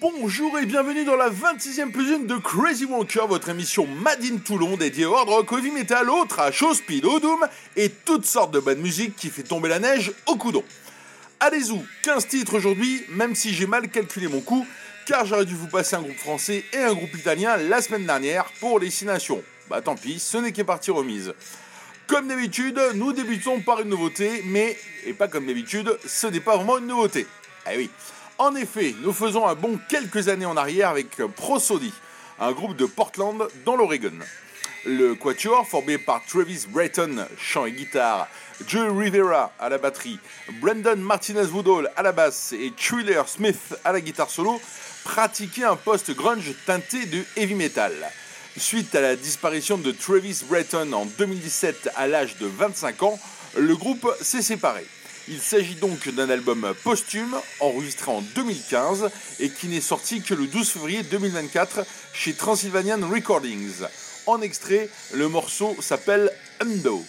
Bonjour et bienvenue dans la 26e plus une de Crazy Walker, votre émission Made in Toulon dédiée au hard rock, au heavy metal, au trash, au speed, au doom et toutes sortes de bonne musique qui fait tomber la neige au coudon. Allez-y, 15 titres aujourd'hui, même si j'ai mal calculé mon coup, car j'aurais dû vous passer un groupe français et un groupe italien la semaine dernière pour les 6 nations. Bah tant pis, ce n'est qu'est partie remise. Comme d'habitude, nous débutons par une nouveauté, mais, et pas comme d'habitude, ce n'est pas vraiment une nouveauté. Eh oui. En effet, nous faisons un bond quelques années en arrière avec Prosody, un groupe de Portland dans l'Oregon. Le quatuor, formé par Travis Brayton, chant et guitare, Joey Rivera à la batterie, Brandon Martinez-Woodall à la basse et Triller Smith à la guitare solo, pratiquait un post-grunge teinté de heavy metal. Suite à la disparition de Travis Brayton en 2017 à l'âge de 25 ans, le groupe s'est séparé. Il s'agit donc d'un album posthume enregistré en 2015 et qui n'est sorti que le 12 février 2024 chez Transylvanian Recordings. En extrait, le morceau s'appelle Undo.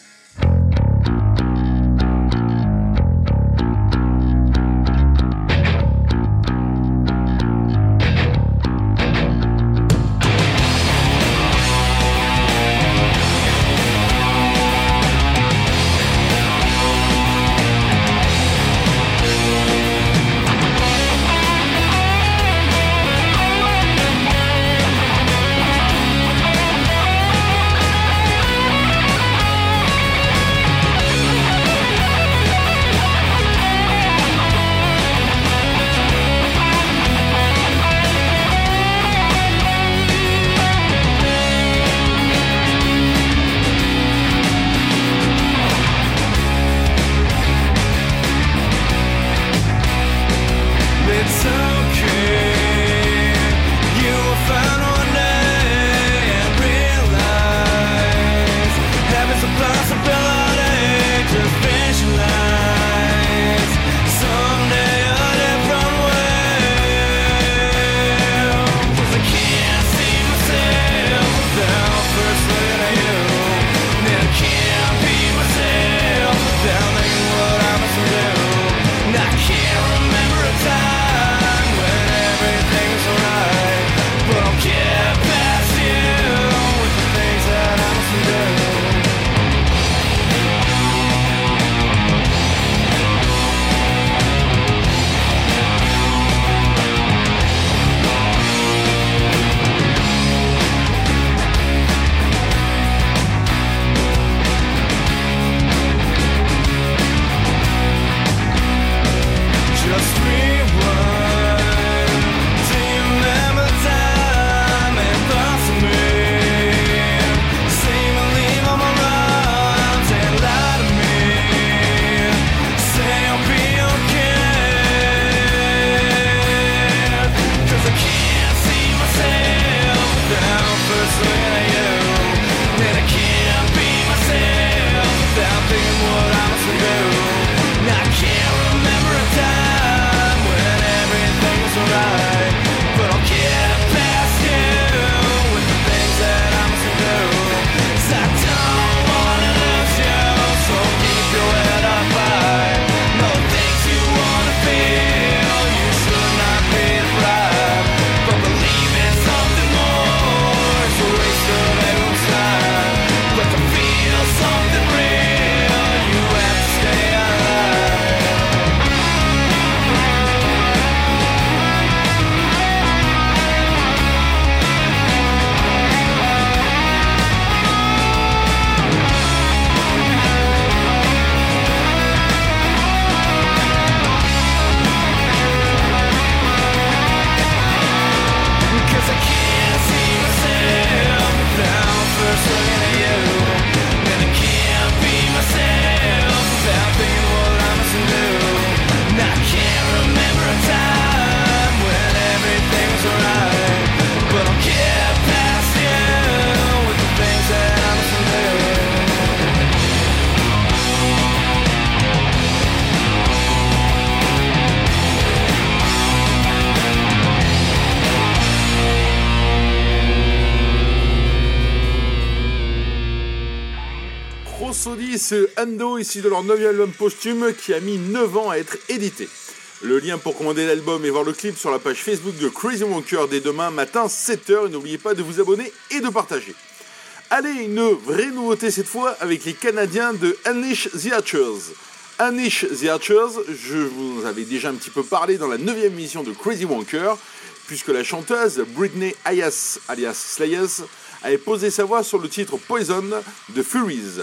Ce Ando ici de leur 9 album posthume qui a mis 9 ans à être édité. Le lien pour commander l'album et voir le clip sur la page Facebook de Crazy Wonker dès demain matin 7h. Et n'oubliez pas de vous abonner et de partager. Allez, une vraie nouveauté cette fois avec les Canadiens de Unleash the Archers. Unleash the Archers, je vous avais déjà un petit peu parlé dans la 9 émission de Crazy Wonker, puisque la chanteuse Britney Ayas, alias Slayers, avait posé sa voix sur le titre Poison de Furies.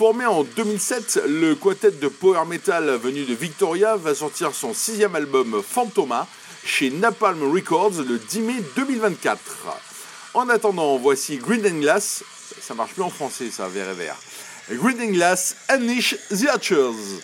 Formé en 2007, le quartet de power metal venu de Victoria va sortir son sixième album Phantoma chez Napalm Records le 10 mai 2024. En attendant, voici Green and Glass, ça marche plus en français ça, vert et vert. Green and Glass, Unleash the Archers.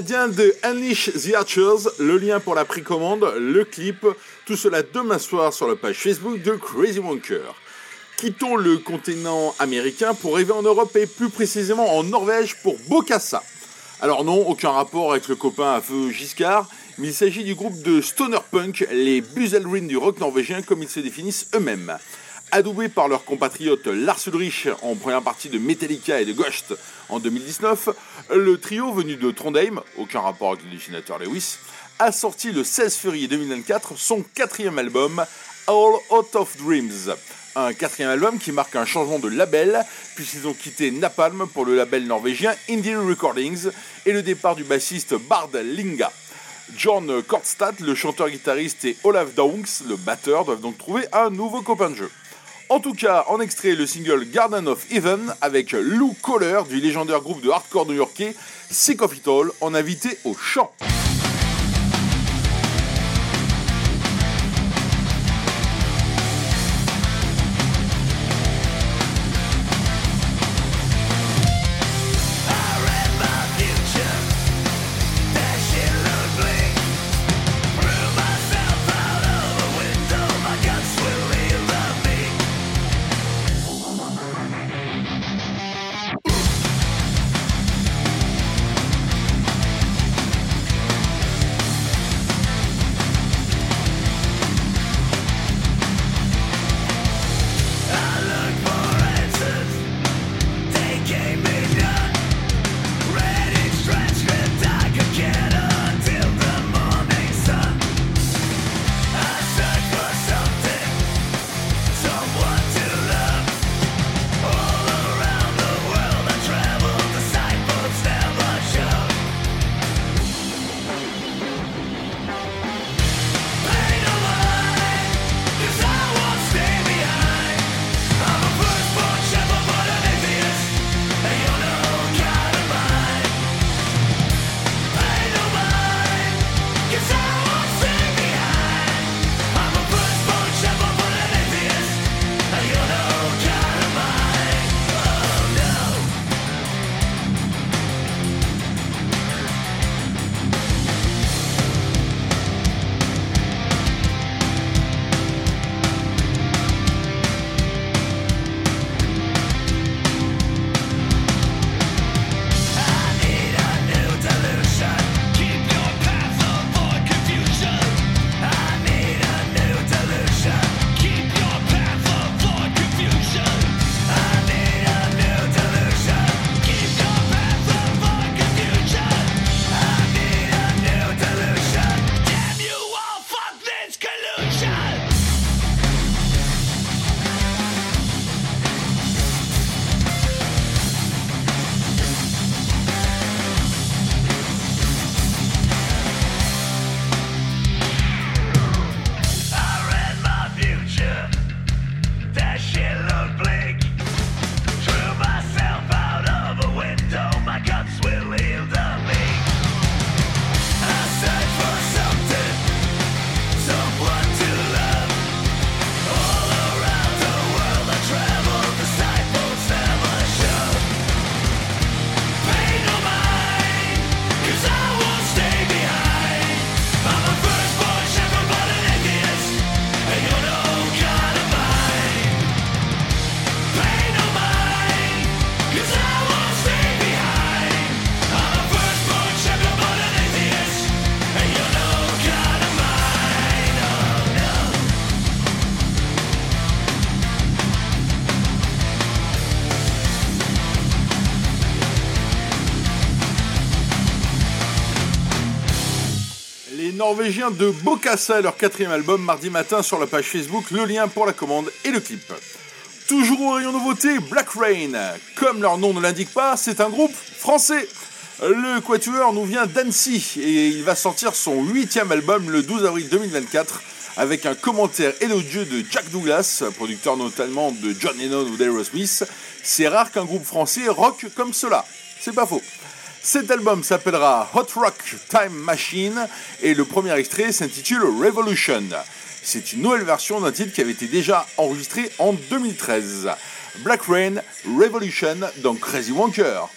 De Unleash the Archers, le lien pour la précommande, le clip, tout cela demain soir sur la page Facebook de Crazy Wonker. Quittons le continent américain pour arriver en Europe et plus précisément en Norvège pour Bokassa. Alors non, aucun rapport avec le copain à feu Giscard, mais il s'agit du groupe de stoner punk, les Buzelrin du rock norvégien comme ils se définissent eux-mêmes. Adoubés par leurs compatriotes Lars Ulrich en première partie de Metallica et de Ghost en 2019, le trio venu de Trondheim, aucun rapport avec le dessinateur Lewis, a sorti le 16 février 2024 son quatrième album, All Out of Dreams. Un quatrième album qui marque un changement de label, puisqu'ils ont quitté Napalm pour le label norvégien Indie Recordings et le départ du bassiste Bard Linga. John Kortstad, le chanteur-guitariste, et Olaf Daunks, le batteur, doivent donc trouver un nouveau copain de jeu. En tout cas, en extrait le single Garden of Even avec Lou Kohler du légendaire groupe de hardcore new-yorkais Sick of It All en invité au chant. Norvégiens de Bokassa leur quatrième album mardi matin sur la page Facebook, le lien pour la commande et le clip. Toujours au rayon nouveauté, Black Rain. Comme leur nom ne l'indique pas, c'est un groupe français. Le Quatuor nous vient d'Annecy et il va sortir son huitième album le 12 avril 2024 avec un commentaire élogieux de Jack Douglas, producteur notamment de John Lennon ou d'Aerosmith. C'est rare qu'un groupe français rock comme cela. C'est pas faux. Cet album s'appellera Hot Rock Time Machine et le premier extrait s'intitule Revolution. C'est une nouvelle version d'un titre qui avait été déjà enregistré en 2013. Black Rain Revolution dans Crazy Wonker.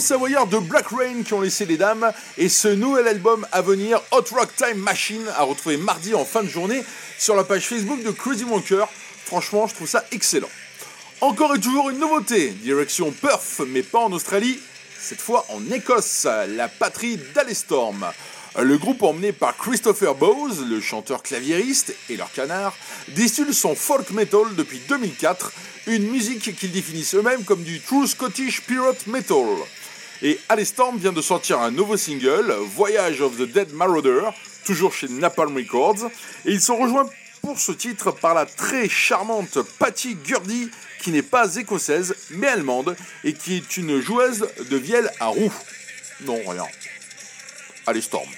Savoyards de Black Rain qui ont laissé les dames et ce nouvel album à venir, Hot Rock Time Machine, à retrouver mardi en fin de journée sur la page Facebook de Crazy Wonker. Franchement, je trouve ça excellent. Encore et toujours une nouveauté, direction Perth, mais pas en Australie, cette fois en Écosse, la patrie d'Alestorm. Le groupe emmené par Christopher Bowes, le chanteur claviériste et leur canard, distille son folk metal depuis 2004, une musique qu'ils définissent eux-mêmes comme du true Scottish pirate metal. Et Alestorm vient de sortir un nouveau single, Voyage of the Dead Marauder, toujours chez Napalm Records, et ils sont rejoints pour ce titre par la très charmante Patty Gurdy, qui n'est pas écossaise mais allemande et qui est une joueuse de vielle à roue. Non, rien. Allez, Storm.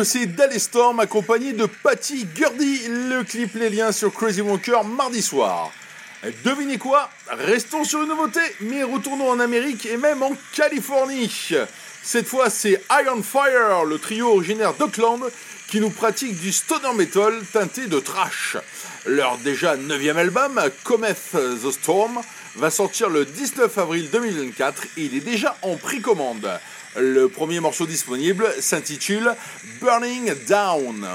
Écossais d'Alestorm accompagnés de Patty Gurdy. Le clip Les Liens sur Crazy Wonker mardi soir. Devinez quoi? Restons sur une nouveauté, mais retournons en Amérique et même en Californie. Cette fois, c'est Iron Fire, le trio originaire d'Oakland, qui nous pratique du stoner metal teinté de trash. Leur déjà neuvième album, Cometh the Storm, va sortir le 19 avril 2024 et il est déjà en précommande. Le premier morceau disponible s'intitule Burning Down.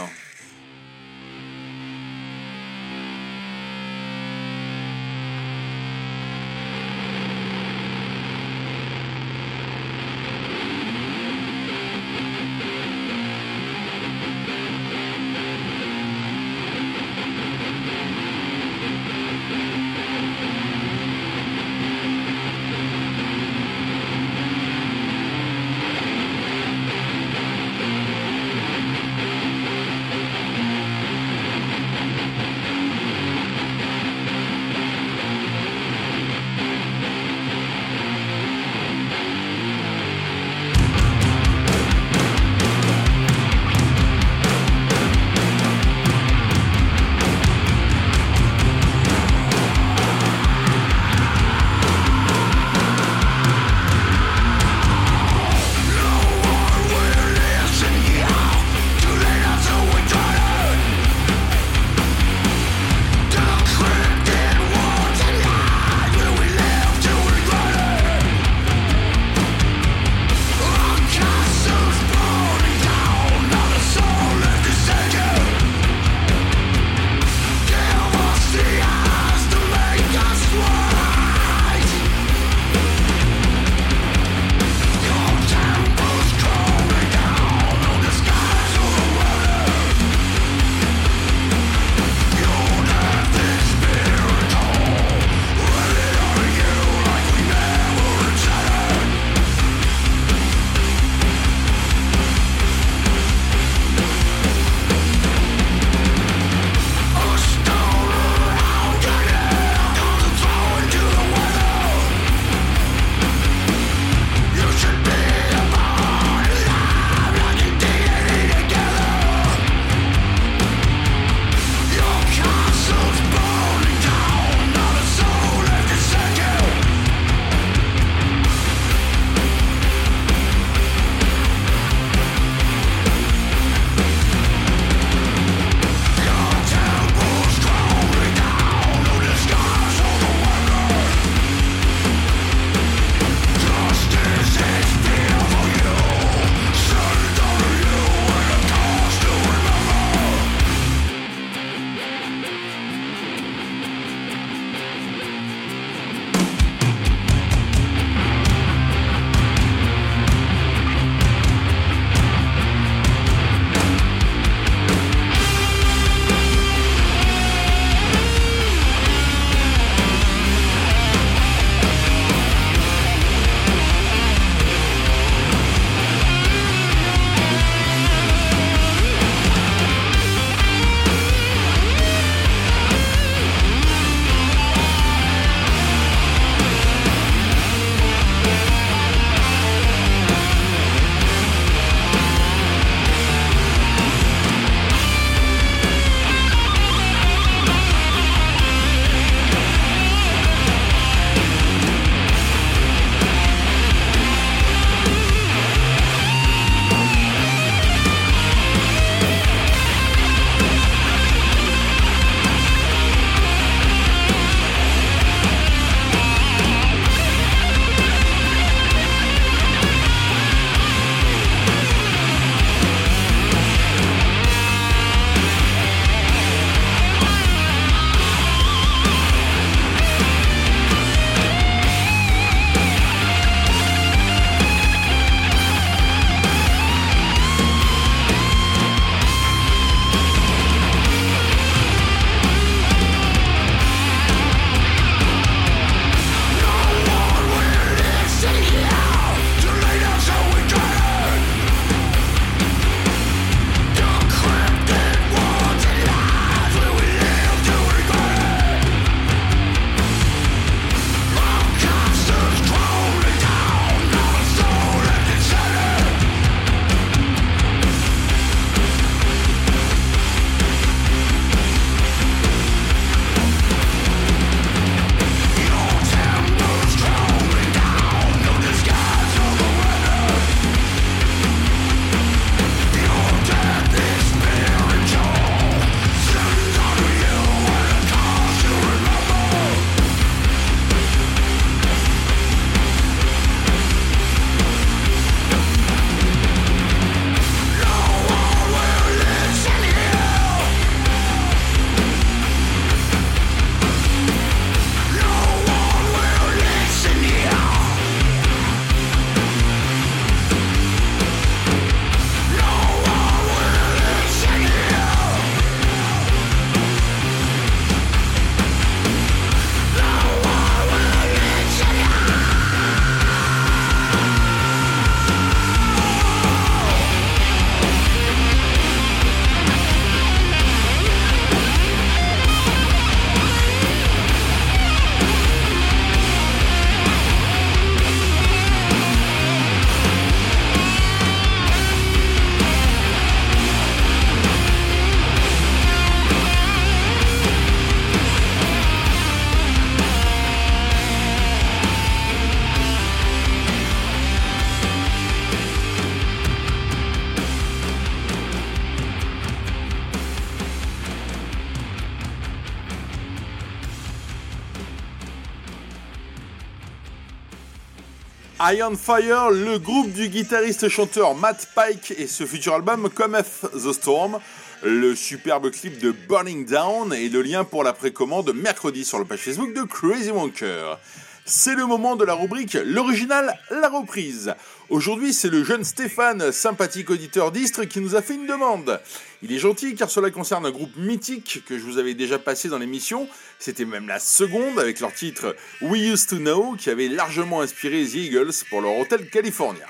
Iron Fire, le groupe du guitariste-chanteur Matt Pike et ce futur album Cometh the Storm, le superbe clip de Burning Down et le lien pour la précommande mercredi sur la page Facebook de Crazy Wonker. C'est le moment de la rubrique L'original, la reprise. Aujourd'hui, c'est le jeune Stéphane, sympathique auditeur d'Istre, qui nous a fait une demande. Il est gentil car cela concerne un groupe mythique que je vous avais déjà passé dans l'émission. C'était même la seconde avec leur titre We Used to Know qui avait largement inspiré The Eagles pour leur hôtel California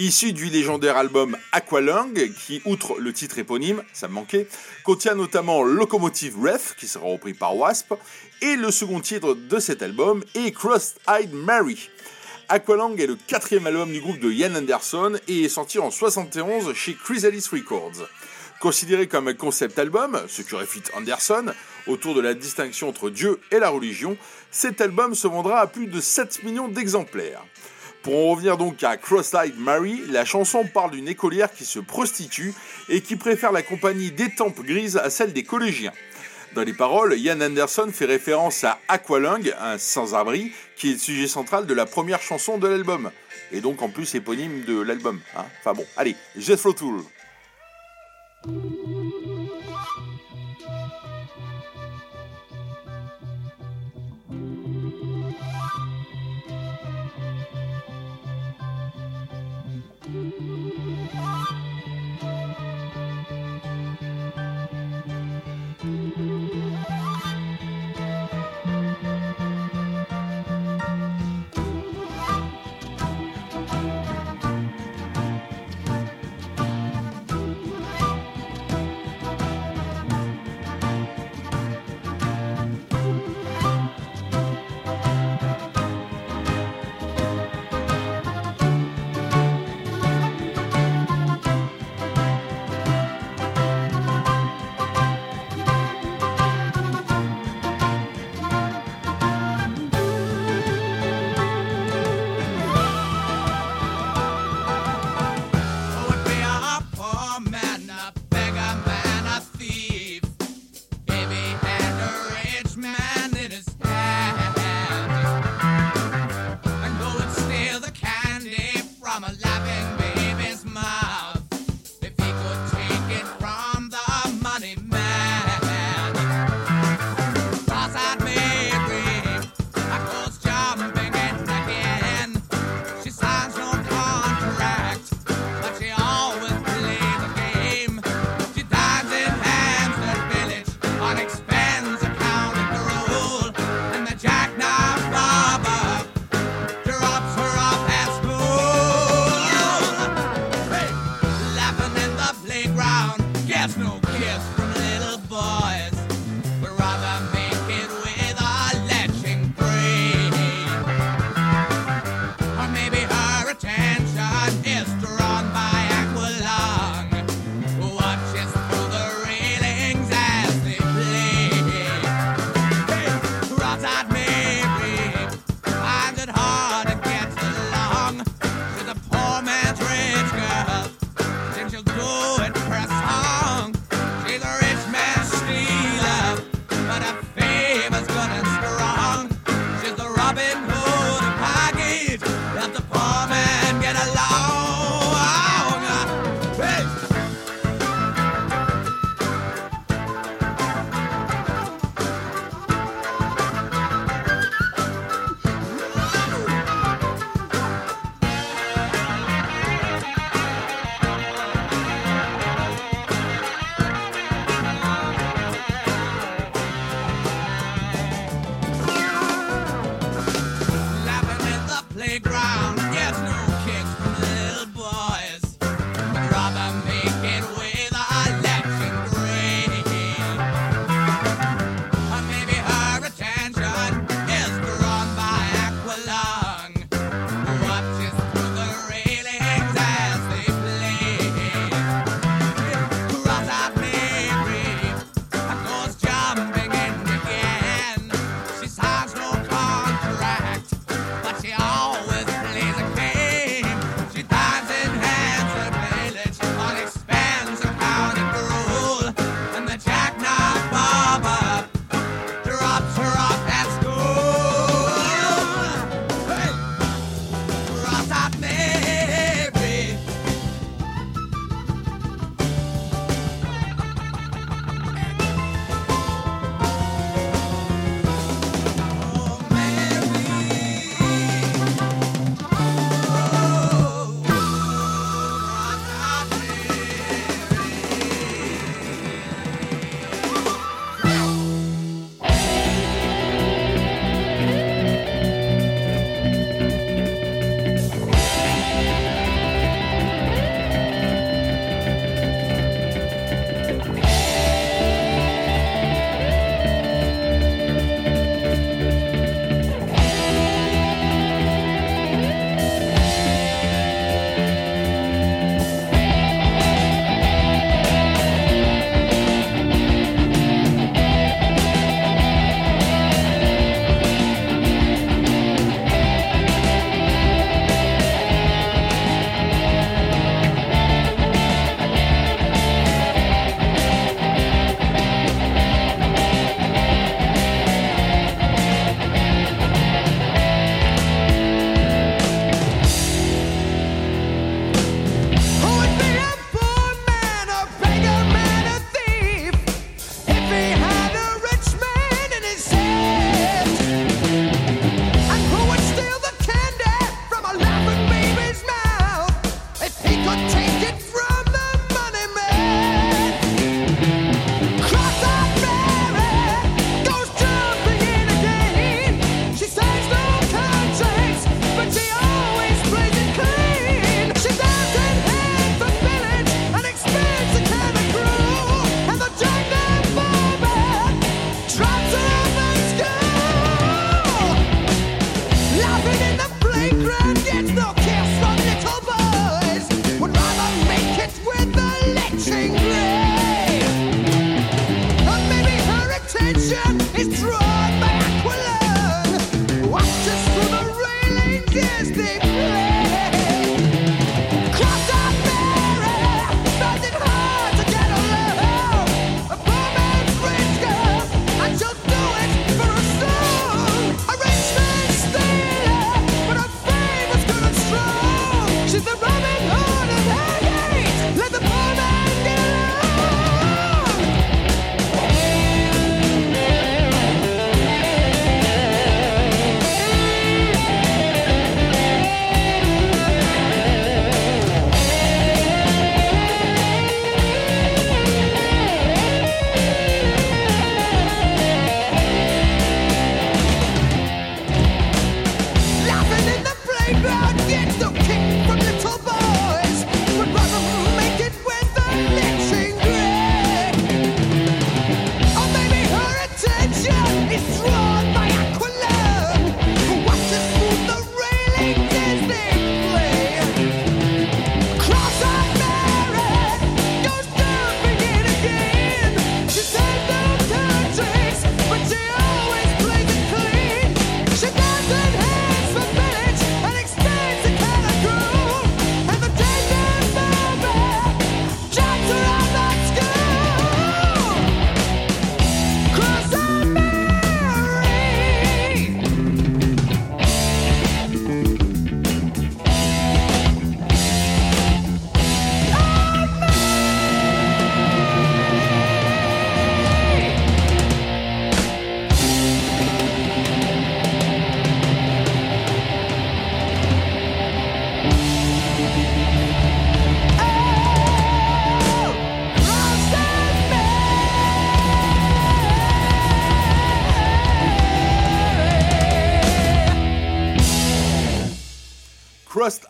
issu du légendaire album Aqualung, qui, outre le titre éponyme, ça me manquait, contient notamment Locomotive Ref, qui sera repris par Wasp, et le second titre de cet album est Crossed-Eyed Mary. Aqualung est le quatrième album du groupe de Ian Anderson et est sorti en 71 chez Chrysalis Records. Considéré comme un concept album, ce qui réfute Anderson, autour de la distinction entre Dieu et la religion, cet album se vendra à plus de 7 millions d'exemplaires. Pour en revenir donc à Cross-Eyed Mary, la chanson parle d'une écolière qui se prostitue et qui préfère la compagnie des tempes grises à celle des collégiens. Dans les paroles, Ian Anderson fait référence à Aqualung, un sans-abri, qui est le sujet central de la première chanson de l'album. Et donc en plus éponyme de l'album. Hein. enfin bon, allez, Jethro Tool.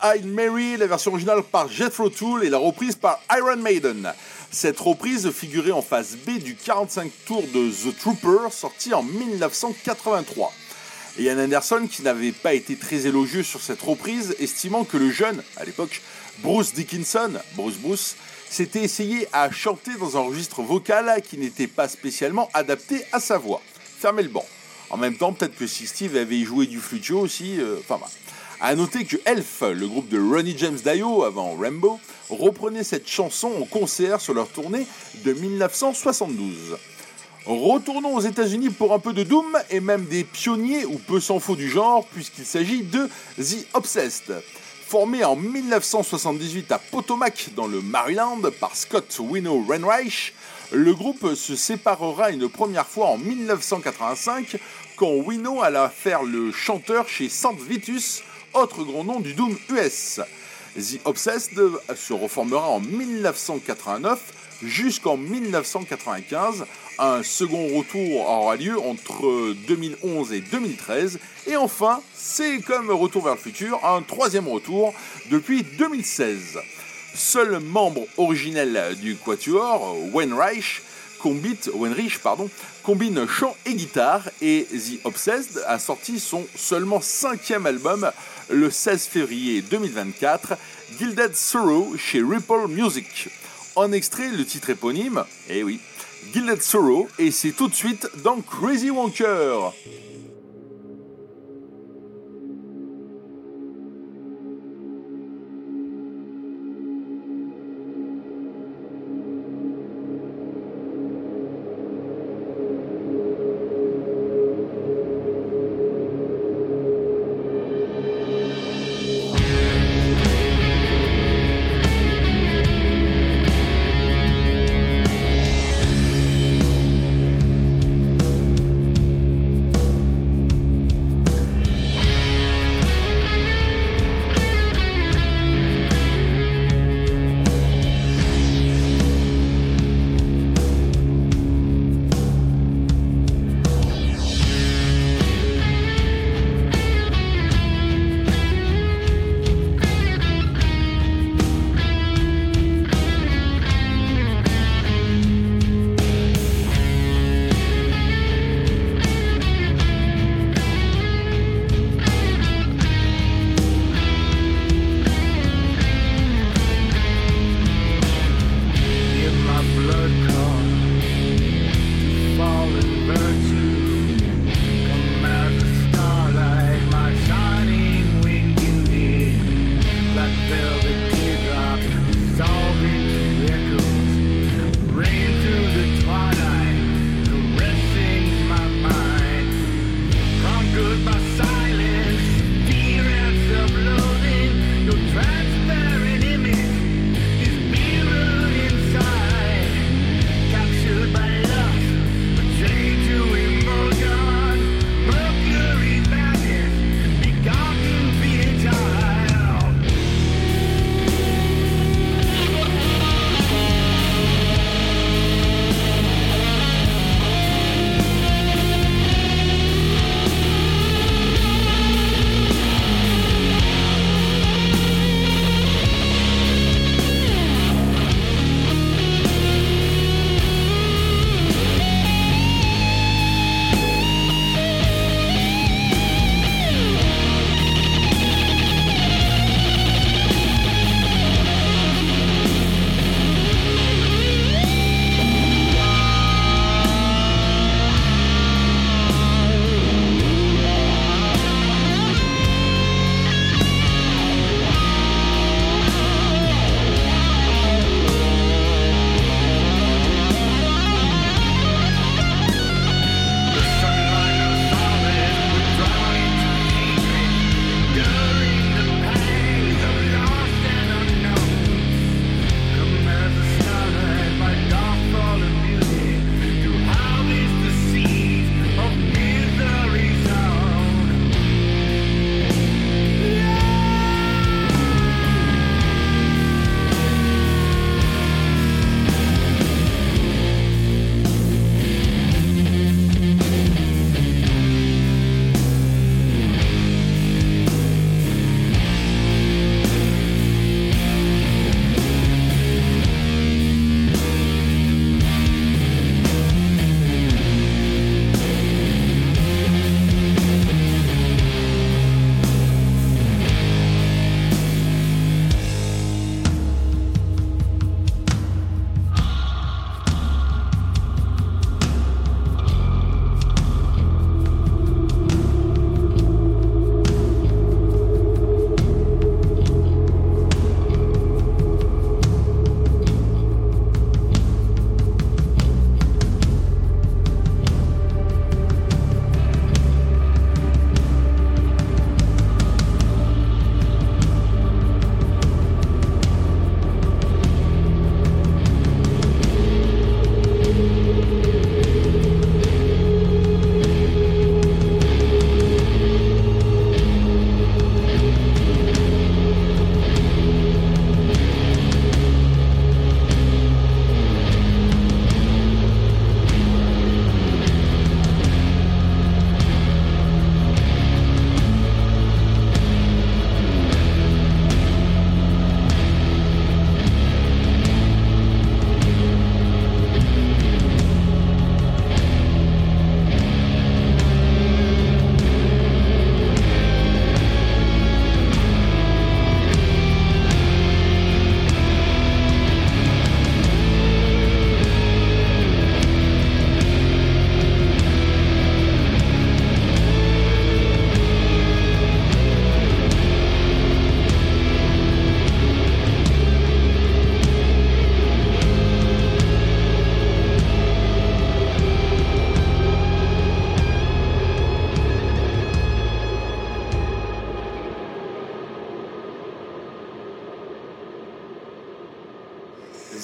Cross-Eyed Mary, la version originale par Jethro Tull et la reprise par Iron Maiden. Cette reprise figurait en phase B du 45 tours de The Trooper, sorti en 1983. Ian Anderson, qui n'avait pas été très élogieux sur cette reprise, estimant que le jeune, à l'époque, Bruce Dickinson, Bruce Bruce, s'était essayé à chanter dans un registre vocal qui n'était pas spécialement adapté à sa voix. Fermez le banc. En même temps, peut-être que si Steve avait joué du flutio aussi, euh, enfin bah. A noter que Elf, le groupe de Ronnie James Dio avant Rambo, reprenait cette chanson en concert sur leur tournée de 1972. Retournons aux États-Unis pour un peu de Doom et même des pionniers ou peu s'en faut du genre, puisqu'il s'agit de The Obsessed. Formé en 1978 à Potomac dans le Maryland par Scott Wino Renreich, le groupe se séparera une première fois en 1985 quand Wino alla faire le chanteur chez Saint Vitus, autre grand nom du Doom US. The Obsessed se reformera en 1989 jusqu'en 1995. Un second retour aura lieu entre 2011 et 2013. Et enfin, c'est comme Retour vers le futur, un troisième retour depuis 2016. Seul membre originel du Quatuor, Wenreich, combine, Wenrich, combine chant et guitare et The Obsessed a sorti son seulement cinquième album le 16 février 2024, Gilded Sorrow chez Ripple Music. En extrait, le titre éponyme, eh oui, Gilded Sorrow, et c'est tout de suite dans Crazy Wonker.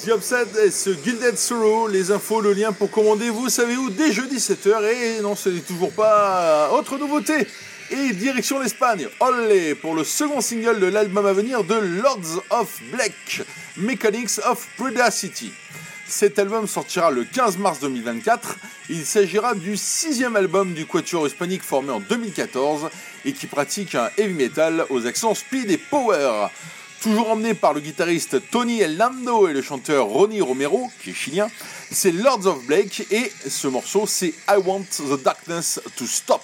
The et ce Gilded Sorrow, les infos, le lien pour commander, vous savez où, dès jeudi 7h, et non, ce n'est toujours pas autre nouveauté. Et direction l'Espagne, Olé, pour le second single de l'album à venir de Lords of Black, Mechanics of Predacity. Cet album sortira le 15 mars 2024. Il s'agira du sixième album du quatuor hispanique formé en 2014 et qui pratique un heavy metal aux accents speed et power. Toujours emmené par le guitariste Tony Lando et le chanteur Ronnie Romero, qui est chilien, c'est Lords of Blake et ce morceau c'est I Want the Darkness to Stop.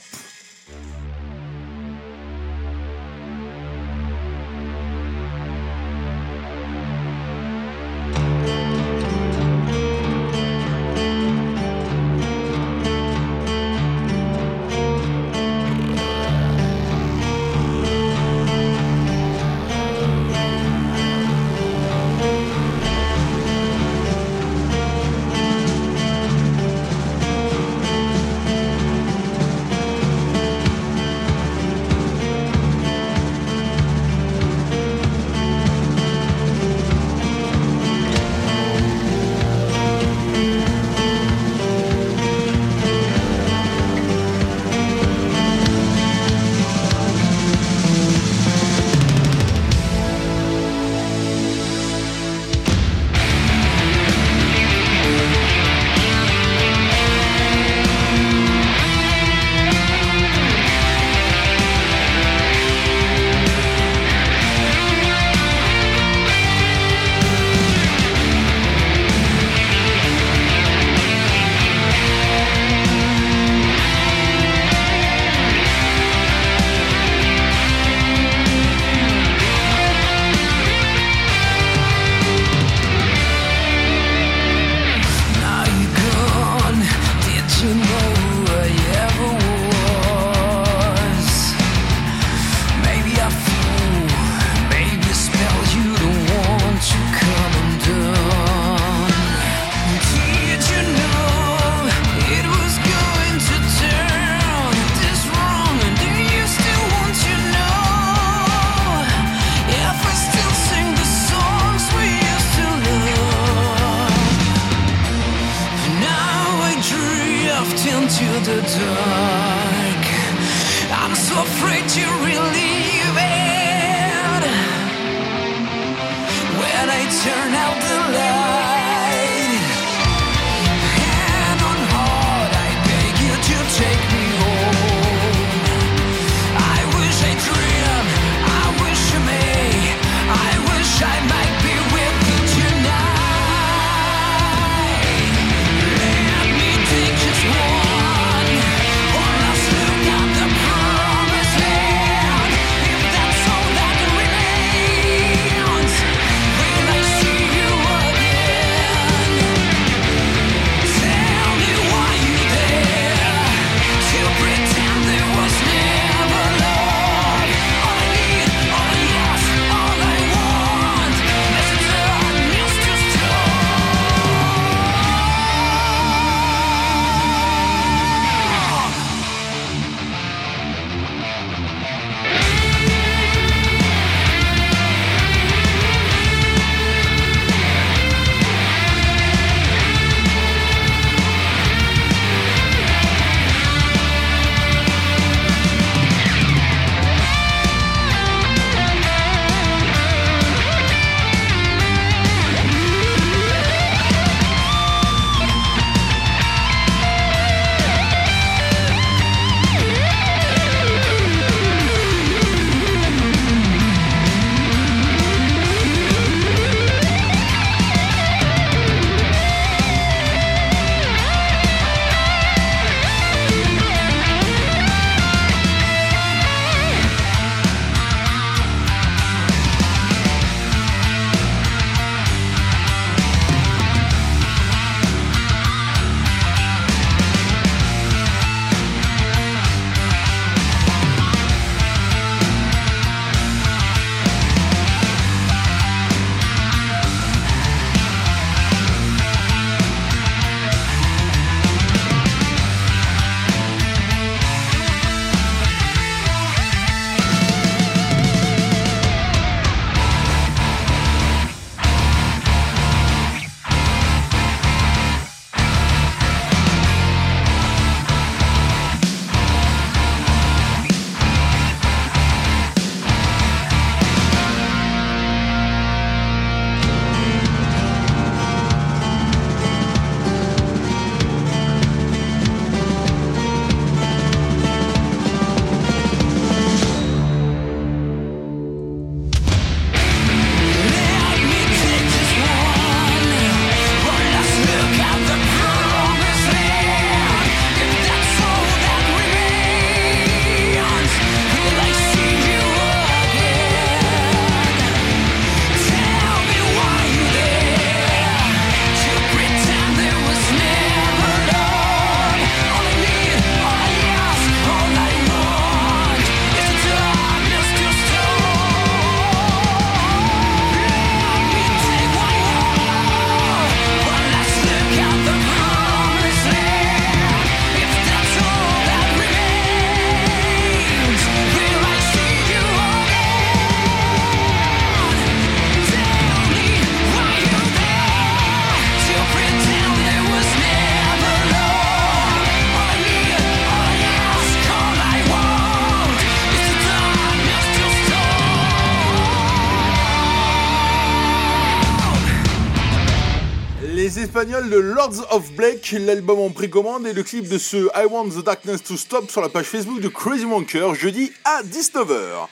Lords of Blake, l'album en précommande et le clip de ce I Want the Darkness to Stop sur la page Facebook de Crazy Wanker jeudi à 19h.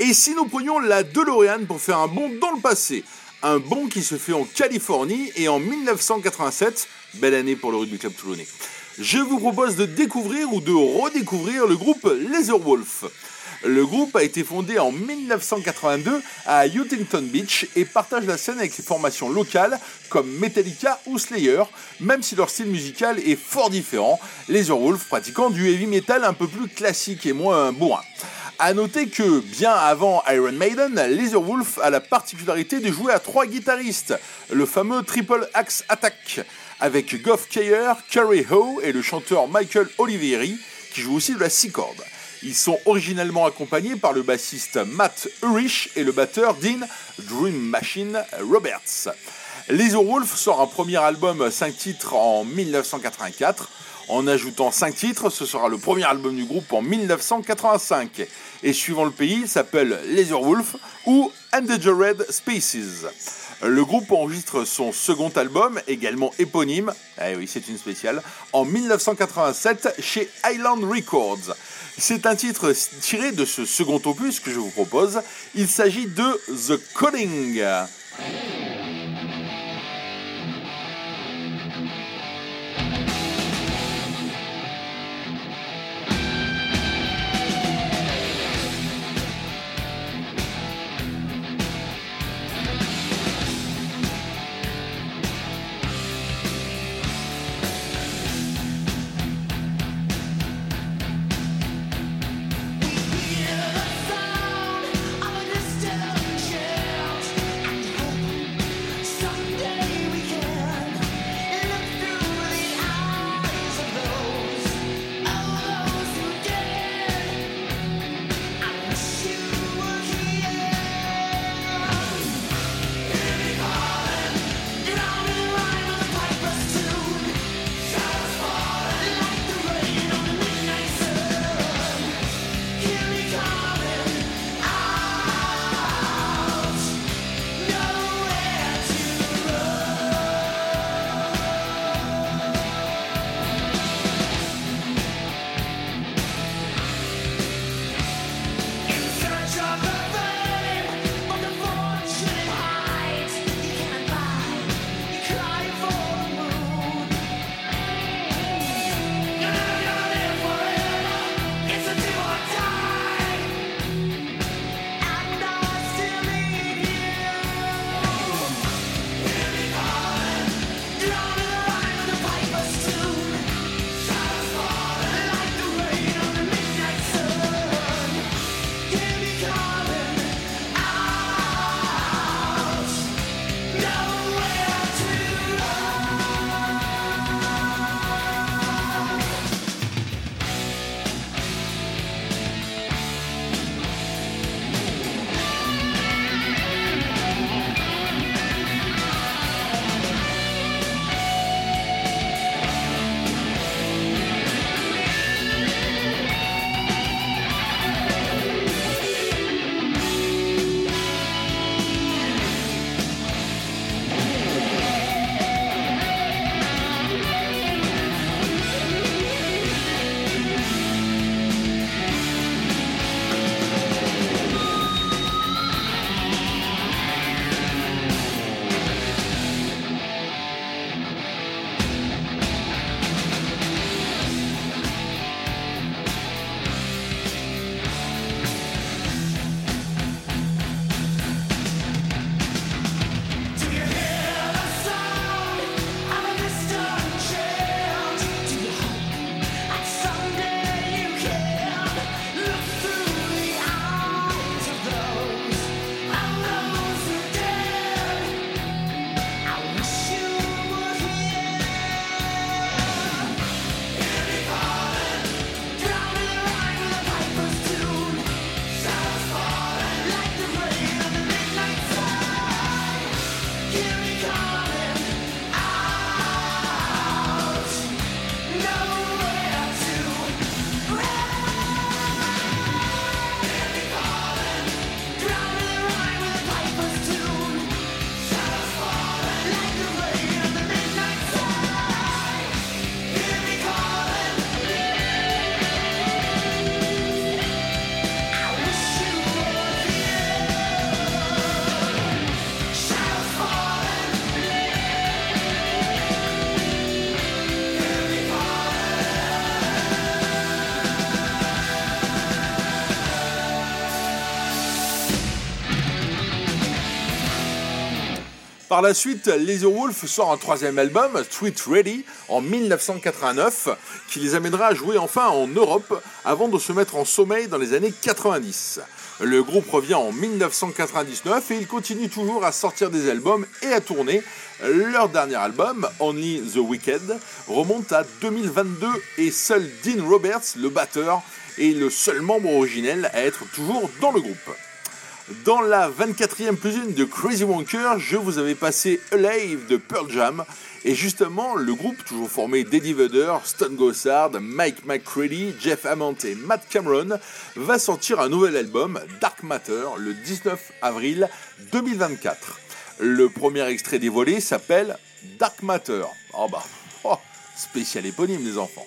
Et si nous prenions la DeLorean pour faire un bond dans le passé? Un bond qui se fait en Californie et en 1987, belle année pour le rugby club toulonnais. Je vous propose de découvrir ou de redécouvrir le groupe Leatherwolf. Le groupe a été fondé en 1982 à Huntington Beach et partage la scène avec les formations locales comme Metallica ou Slayer, même si leur style musical est fort différent, les Wolf pratiquant du heavy metal un peu plus classique et moins bourrin. A noter que, bien avant Iron Maiden, Wolf a la particularité de jouer à trois guitaristes, le fameux Triple Axe Attack, avec Goff Kayer, Kerry Ho et le chanteur Michael Olivieri, qui joue aussi de la six cordes. Ils sont originellement accompagnés par le bassiste Matt Urich et le batteur Dean Dream Machine Roberts. Laser Wolf sort un premier album 5 titres en 1984. En ajoutant 5 titres, ce sera le premier album du groupe en 1985. Et suivant le pays, il s'appelle Laser Wolf ou Endangered Species. Le groupe enregistre son second album, également éponyme, eh oui c'est une spéciale, en 1987 chez Island Records. C'est un titre tiré de ce second opus que je vous propose. Il s'agit de The Calling. Par la suite, Wolf sort un troisième album, Street Ready, en 1989, qui les amènera à jouer enfin en Europe avant de se mettre en sommeil dans les années 90. Le groupe revient en 1999 et ils continuent toujours à sortir des albums et à tourner. Leur dernier album, Only the Wicked, remonte à 2022 et seul Dean Roberts, le batteur, est le seul membre originel à être toujours dans le groupe. Dans la 24e plus une de Crazy Wonker, je vous avais passé Alive de Pearl Jam. Et justement, le groupe, toujours formé d'Eddie Vedder, Stone Gossard, Mike McCready, Jeff Ament et Matt Cameron, va sortir un nouvel album, Dark Matter, le 19 avril 2024. Le premier extrait dévoilé s'appelle Dark Matter. Oh bah, oh, spécial éponyme les enfants.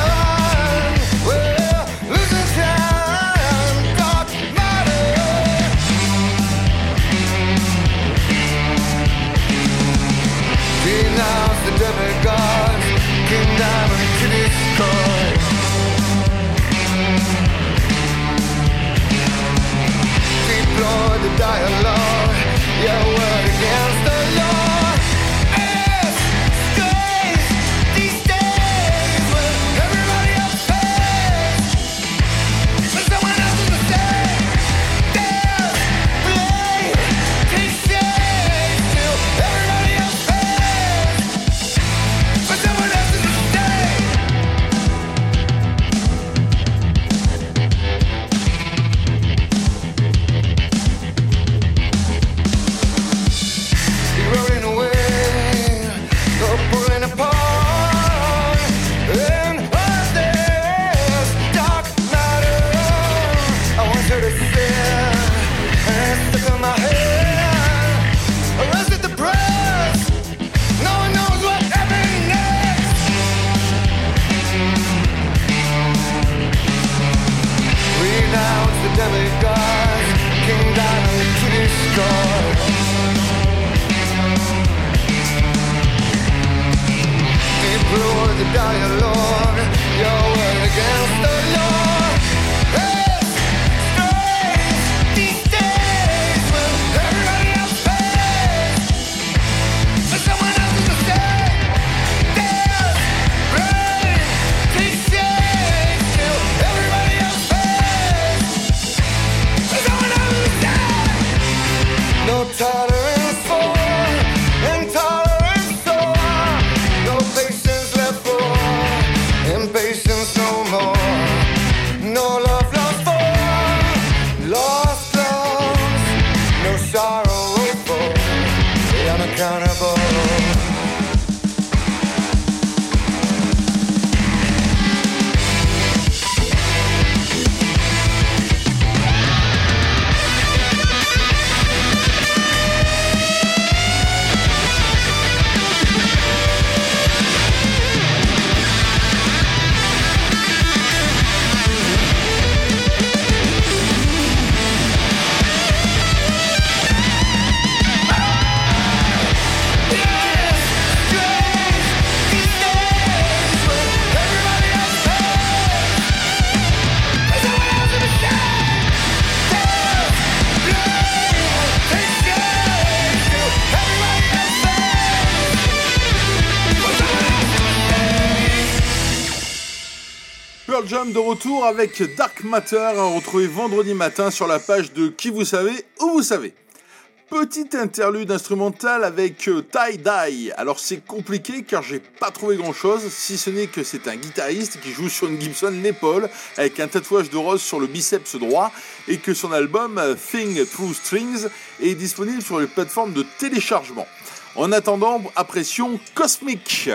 de avec Dark Matter à vendredi matin sur la page de Qui vous savez où vous savez. Petite interlude instrumentale avec euh, Tie Dye. Alors c'est compliqué car j'ai pas trouvé grand chose, si ce n'est que c'est un guitariste qui joue sur une Gibson l'épaule avec un tatouage de rose sur le biceps droit et que son album euh, Thing Through Strings est disponible sur les plateformes de téléchargement. En attendant, apprécions Cosmic.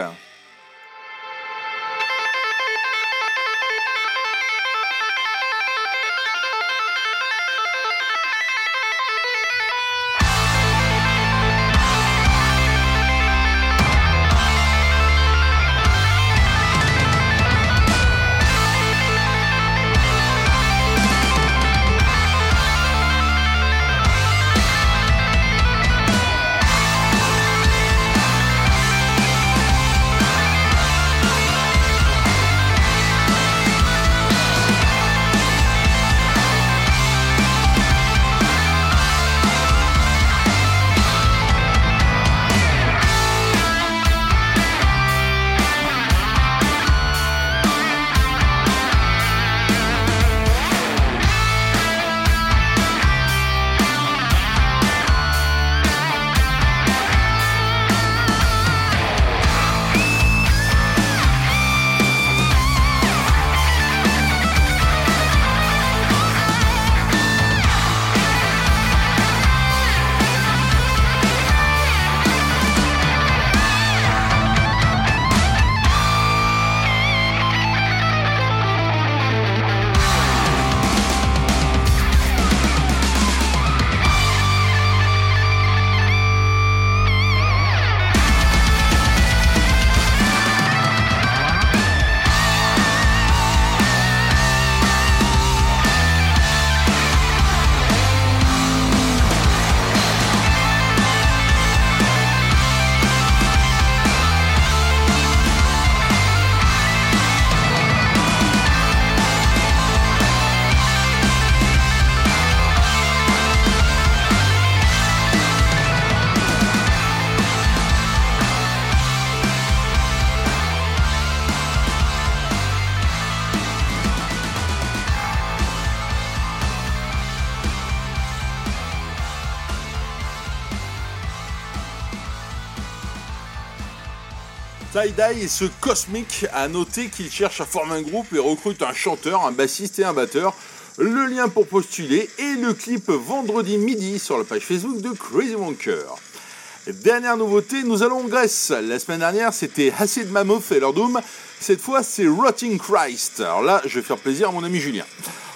Tie-Dye et ce Cosmic a noté qu'il cherche à former un groupe et recrute un chanteur, un bassiste et un batteur. Le lien pour postuler et le clip vendredi midi sur la page Facebook de Crazy Wonker. Dernière nouveauté, nous allons en Grèce. La semaine dernière, c'était Hassid Mammoth et leur Doom. Cette fois, c'est Rotting Christ. Alors là, je vais faire plaisir à mon ami Julien.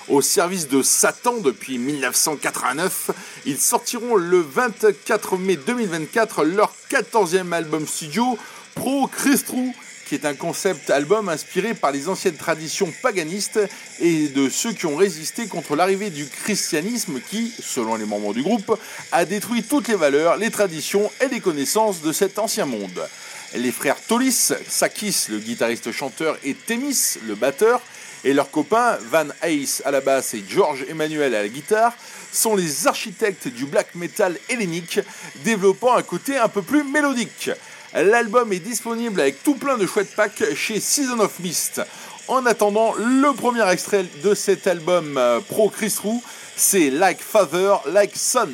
Au service de Satan depuis 1989, ils sortiront le 24 mai 2024 leur 14e album studio, Pro Christrou, qui est un concept album inspiré par les anciennes traditions paganistes et de ceux qui ont résisté contre l'arrivée du christianisme qui, selon les membres du groupe, a détruit toutes les valeurs, les traditions et les connaissances de cet ancien monde. Les frères Tolis, Sakis, le guitariste-chanteur, et Témis, le batteur, et leurs copains Van Ace à la basse et George Emmanuel à la guitare sont les architectes du black metal hellénique, développant un côté un peu plus mélodique. L'album est disponible avec tout plein de chouettes packs chez Season of Mist. En attendant, le premier extrait de cet album euh, pro Chris Roux, c'est Like Father, Like Son.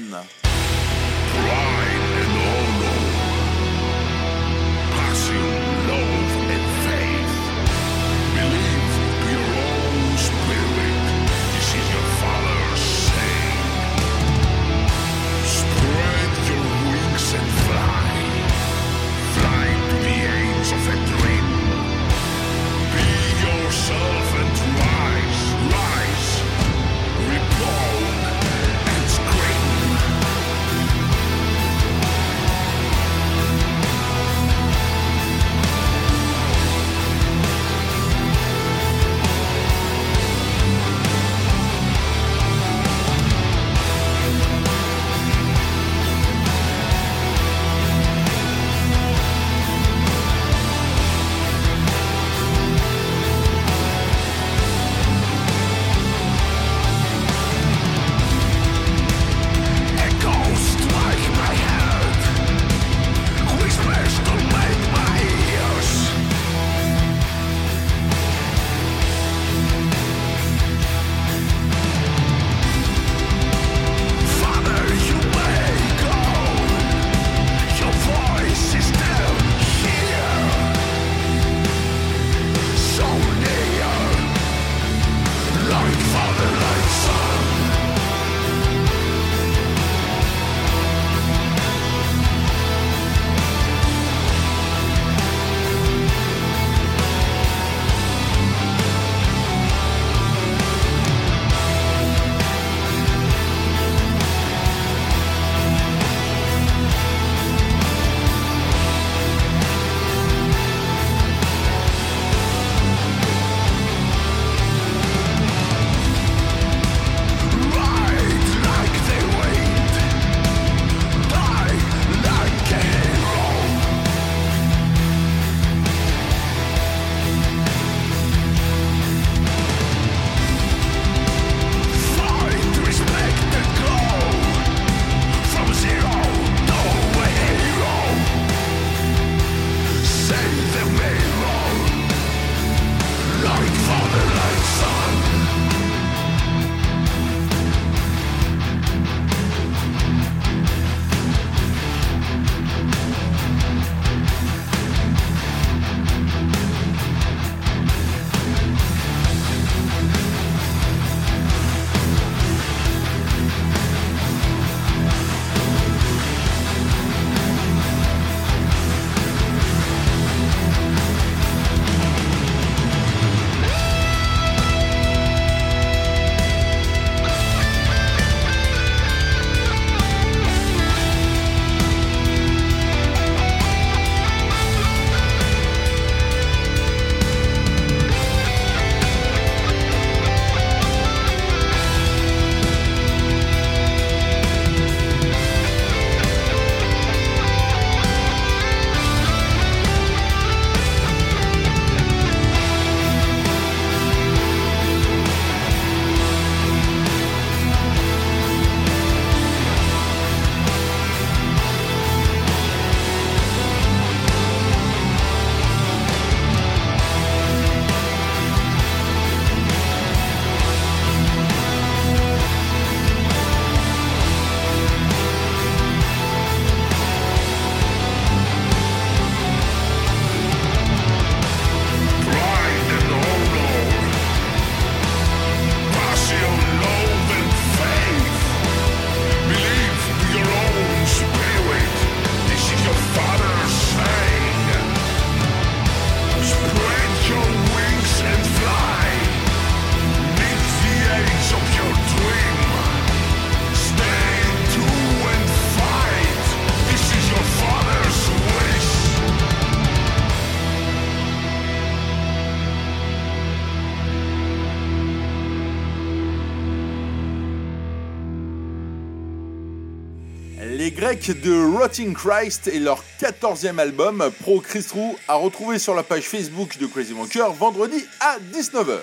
De Rotting Christ et leur 14e album Pro Christ True à retrouver sur la page Facebook de Crazy Wanker vendredi à 19h.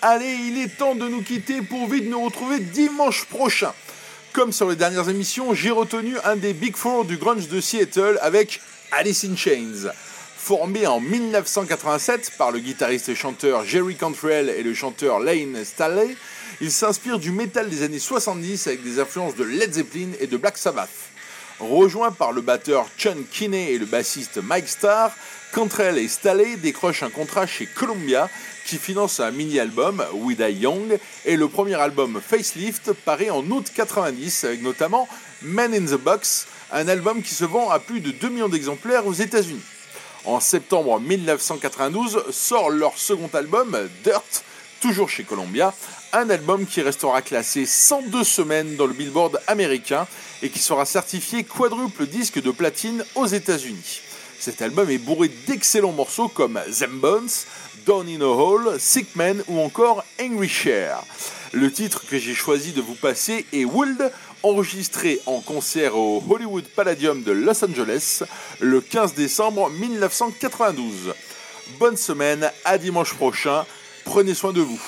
Allez, il est temps de nous quitter pour vite nous retrouver dimanche prochain. Comme sur les dernières émissions, j'ai retenu un des Big Four du grunge de Seattle avec Alice in Chains. Formé en 1987 par le guitariste et chanteur Jerry Cantrell et le chanteur Lane Staley, il s'inspire du métal des années 70 avec des influences de Led Zeppelin et de Black Sabbath. Rejoint par le batteur Chun Kinney et le bassiste Mike Starr, Cantrell et Staley décrochent un contrat chez Columbia qui finance un mini-album, We Die Young, et le premier album Facelift paraît en août 90 avec notamment Men in the Box, un album qui se vend à plus de 2 millions d'exemplaires aux États-Unis. En septembre 1992 sort leur second album, Dirt, toujours chez Columbia, un album qui restera classé 102 semaines dans le Billboard américain et qui sera certifié quadruple disque de platine aux États-Unis. Cet album est bourré d'excellents morceaux comme Them Bones, Down in a Hole, Sick Man ou encore Angry Share. Le titre que j'ai choisi de vous passer est Would, enregistré en concert au Hollywood Palladium de Los Angeles le 15 décembre 1992. Bonne semaine, à dimanche prochain, prenez soin de vous.